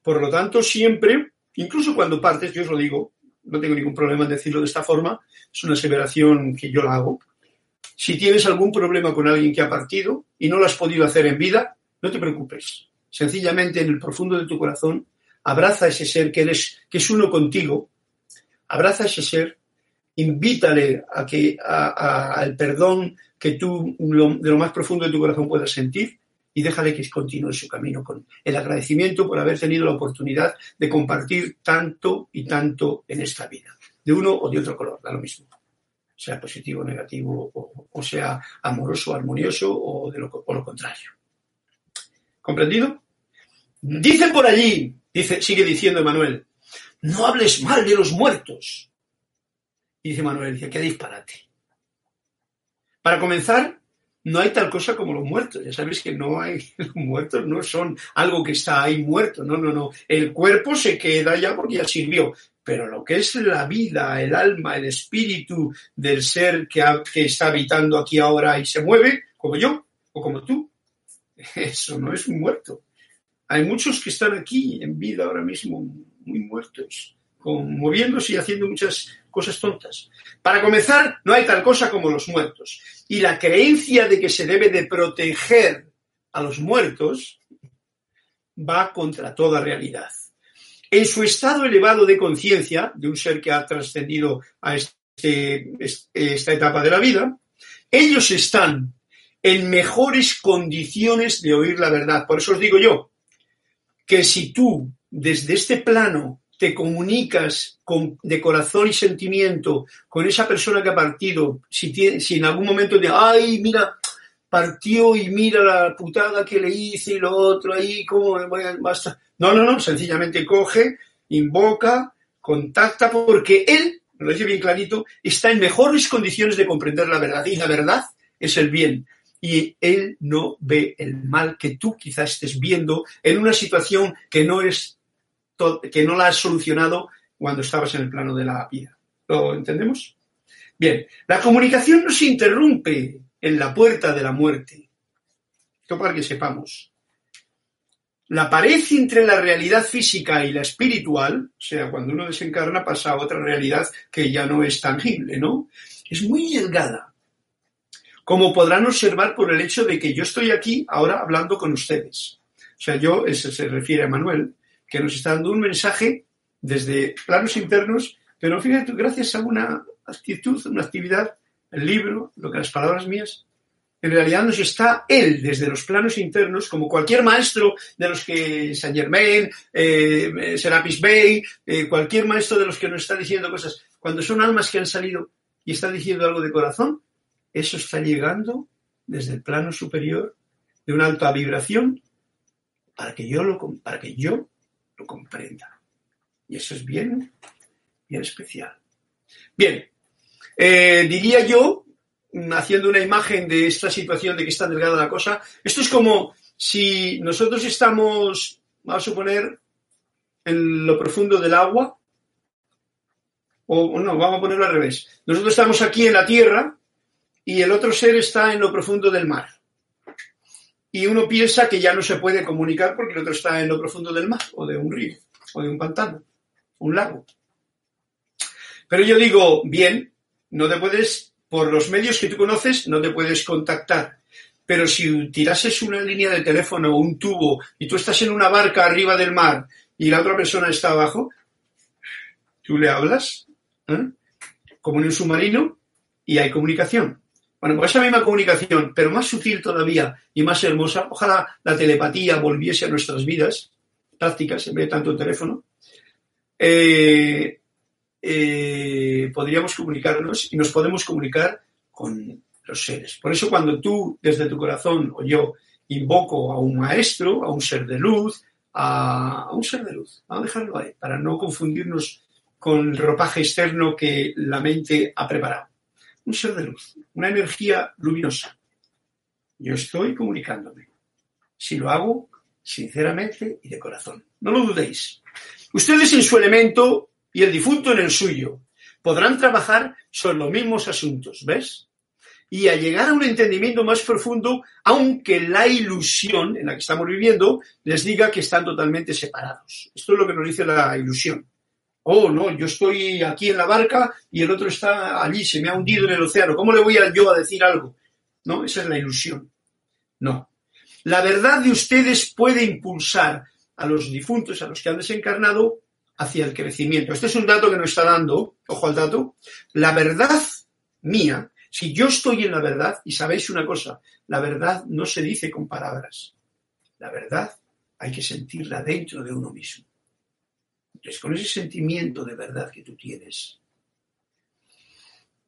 Por lo tanto, siempre, incluso cuando partes, yo os lo digo, no tengo ningún problema en decirlo de esta forma, es una aseveración que yo la hago. Si tienes algún problema con alguien que ha partido y no lo has podido hacer en vida, no te preocupes. Sencillamente en el profundo de tu corazón, abraza a ese ser que, eres, que es uno contigo, abraza a ese ser, invítale al perdón que tú de lo más profundo de tu corazón puedas sentir y déjale que continúe su camino con el agradecimiento por haber tenido la oportunidad de compartir tanto y tanto en esta vida, de uno o de otro color, da lo mismo, sea positivo, negativo, o, sea amoroso, armonioso o, de lo, o lo contrario. ¿Comprendido? Dicen por allí, dice, sigue diciendo Manuel, no hables mal de los muertos. Dice Manuel, dice, qué disparate. Para comenzar, no hay tal cosa como los muertos. Ya sabéis que no hay, los muertos no son algo que está ahí muerto. No, no, no. El cuerpo se queda ya porque ya sirvió. Pero lo que es la vida, el alma, el espíritu del ser que está habitando aquí ahora y se mueve, como yo o como tú, eso no es un muerto. Hay muchos que están aquí en vida ahora mismo muy muertos, moviéndose y haciendo muchas cosas tontas. Para comenzar, no hay tal cosa como los muertos. Y la creencia de que se debe de proteger a los muertos va contra toda realidad. En su estado elevado de conciencia, de un ser que ha trascendido a este, esta etapa de la vida, ellos están en mejores condiciones de oír la verdad. Por eso os digo yo, que si tú desde este plano te comunicas con, de corazón y sentimiento con esa persona que ha partido, si, en algún momento te, ay, mira, partió y mira la putada que le hice y lo otro ahí, cómo basta. No, no, no, sencillamente coge, invoca, contacta, porque él, lo dice bien clarito, está en mejores condiciones de comprender la verdad. Y la verdad es el bien. Y él no ve el mal que tú quizás estés viendo en una situación que no es que no la has solucionado cuando estabas en el plano de la vida. ¿Lo entendemos? Bien, la comunicación no se interrumpe en la puerta de la muerte. Esto para que sepamos. La pared entre la realidad física y la espiritual, o sea, cuando uno desencarna pasa a otra realidad que ya no es tangible, ¿no? Es muy delgada. Como podrán observar por el hecho de que yo estoy aquí ahora hablando con ustedes. O sea, yo, eso se refiere a Manuel, que nos está dando un mensaje desde planos internos, pero fíjate, gracias a una actitud, una actividad, el libro, lo que las palabras mías, en realidad nos está él desde los planos internos, como cualquier maestro de los que Saint Germain, eh, Serapis Bay, eh, cualquier maestro de los que nos está diciendo cosas, cuando son almas que han salido y están diciendo algo de corazón, eso está llegando desde el plano superior de una alta vibración para que yo lo para que yo lo comprenda. Y eso es bien, bien especial. Bien, eh, diría yo, haciendo una imagen de esta situación de que está delgada la cosa, esto es como si nosotros estamos, vamos a suponer, en lo profundo del agua, o no, vamos a ponerlo al revés. Nosotros estamos aquí en la tierra y el otro ser está en lo profundo del mar y uno piensa que ya no se puede comunicar porque el otro está en lo profundo del mar o de un río o de un pantano, un lago. Pero yo digo, bien, no te puedes, por los medios que tú conoces, no te puedes contactar. Pero si tirases una línea de teléfono o un tubo y tú estás en una barca arriba del mar y la otra persona está abajo, tú le hablas, ¿eh? como en un submarino, y hay comunicación. Bueno, pues esa misma comunicación, pero más sutil todavía y más hermosa, ojalá la telepatía volviese a nuestras vidas prácticas en vez de tanto teléfono, eh, eh, podríamos comunicarnos y nos podemos comunicar con los seres. Por eso cuando tú desde tu corazón o yo invoco a un maestro, a un ser de luz, a, un ser de luz. Vamos a dejarlo ahí, para no confundirnos con el ropaje externo que la mente ha preparado. Un ser de luz, una energía luminosa. Yo estoy comunicándome. Si lo hago sinceramente y de corazón. No lo dudéis. Ustedes en su elemento y el difunto en el suyo podrán trabajar sobre los mismos asuntos, ¿ves? y a llegar a un entendimiento más profundo, aunque la ilusión en la que estamos viviendo les diga que están totalmente separados. Esto es lo que nos dice la ilusión. Oh, no, yo estoy aquí en la barca y el otro está allí, se me ha hundido en el océano. ¿Cómo le voy a yo a decir algo? No, esa es la ilusión. No. La verdad de ustedes puede impulsar a los difuntos, a los que han desencarnado, hacia el crecimiento. Este es un dato que nos está dando, ojo al dato, la verdad mía si yo estoy en la verdad, y sabéis una cosa, la verdad no se dice con palabras. La verdad hay que sentirla dentro de uno mismo. Entonces, con ese sentimiento de verdad que tú tienes,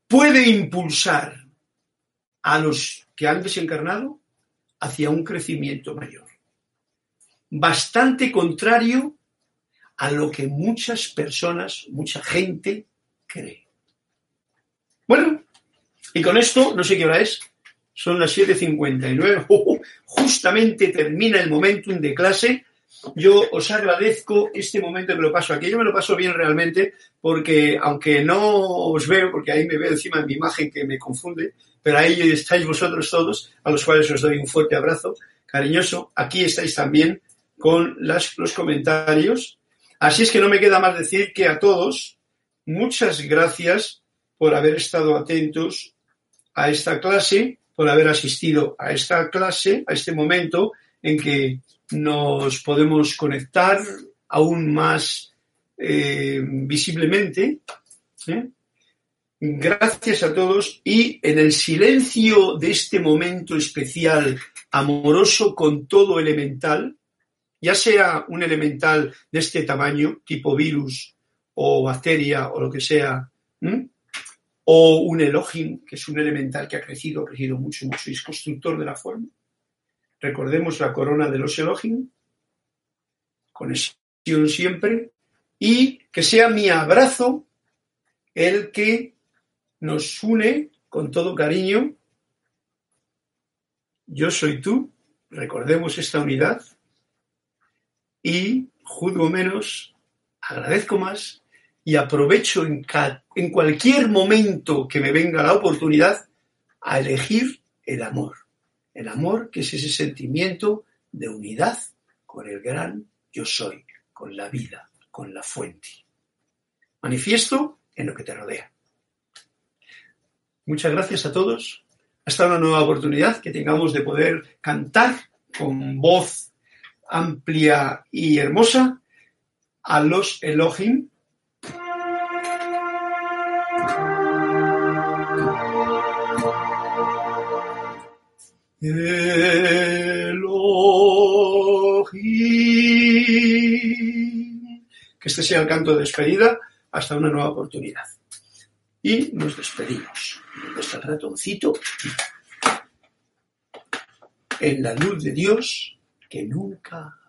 puede impulsar a los que han desencarnado hacia un crecimiento mayor. Bastante contrario a lo que muchas personas, mucha gente cree. Bueno, y con esto, no sé qué hora es, son las 7.59, justamente termina el momentum de clase. Yo os agradezco este momento que lo paso aquí. Yo me lo paso bien realmente porque, aunque no os veo, porque ahí me veo encima de mi imagen que me confunde, pero ahí estáis vosotros todos, a los cuales os doy un fuerte abrazo cariñoso. Aquí estáis también con las, los comentarios. Así es que no me queda más decir que a todos, muchas gracias por haber estado atentos a esta clase, por haber asistido a esta clase, a este momento en que nos podemos conectar aún más eh, visiblemente. ¿eh? Gracias a todos y en el silencio de este momento especial, amoroso con todo elemental, ya sea un elemental de este tamaño, tipo virus o bacteria o lo que sea, o un Elohim, que es un elemental que ha crecido, ha crecido mucho, mucho y es constructor de la forma. Recordemos la corona de los Elohim, conexión siempre, y que sea mi abrazo el que nos une con todo cariño. Yo soy tú, recordemos esta unidad, y juzgo menos, agradezco más y aprovecho en, en cualquier momento que me venga la oportunidad a elegir el amor. El amor que es ese sentimiento de unidad con el gran yo soy, con la vida, con la fuente. Manifiesto en lo que te rodea. Muchas gracias a todos. Hasta una nueva oportunidad que tengamos de poder cantar con voz amplia y hermosa a los Elohim Que este sea el canto de despedida hasta una nueva oportunidad. Y nos despedimos. Nuestro ratoncito en la luz de Dios que nunca.